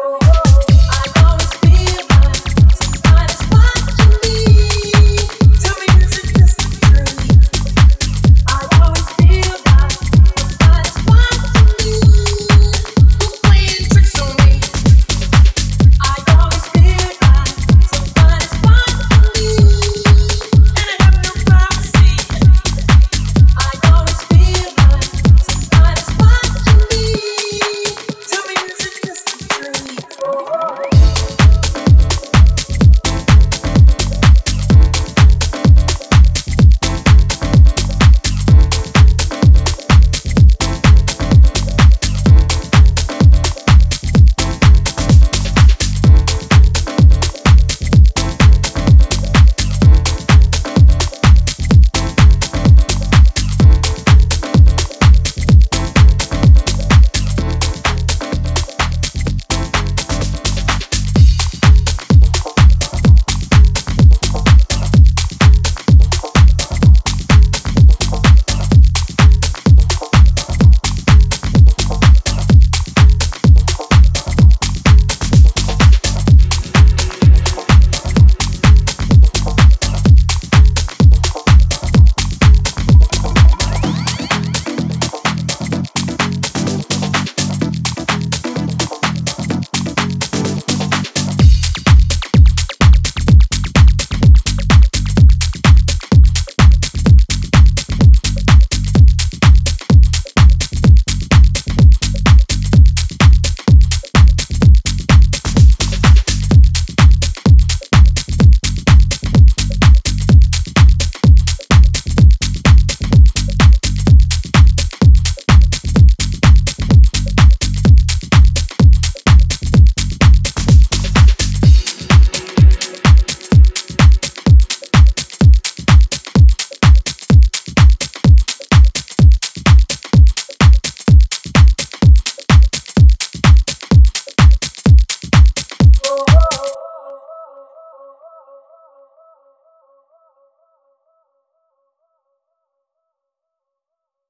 Oh.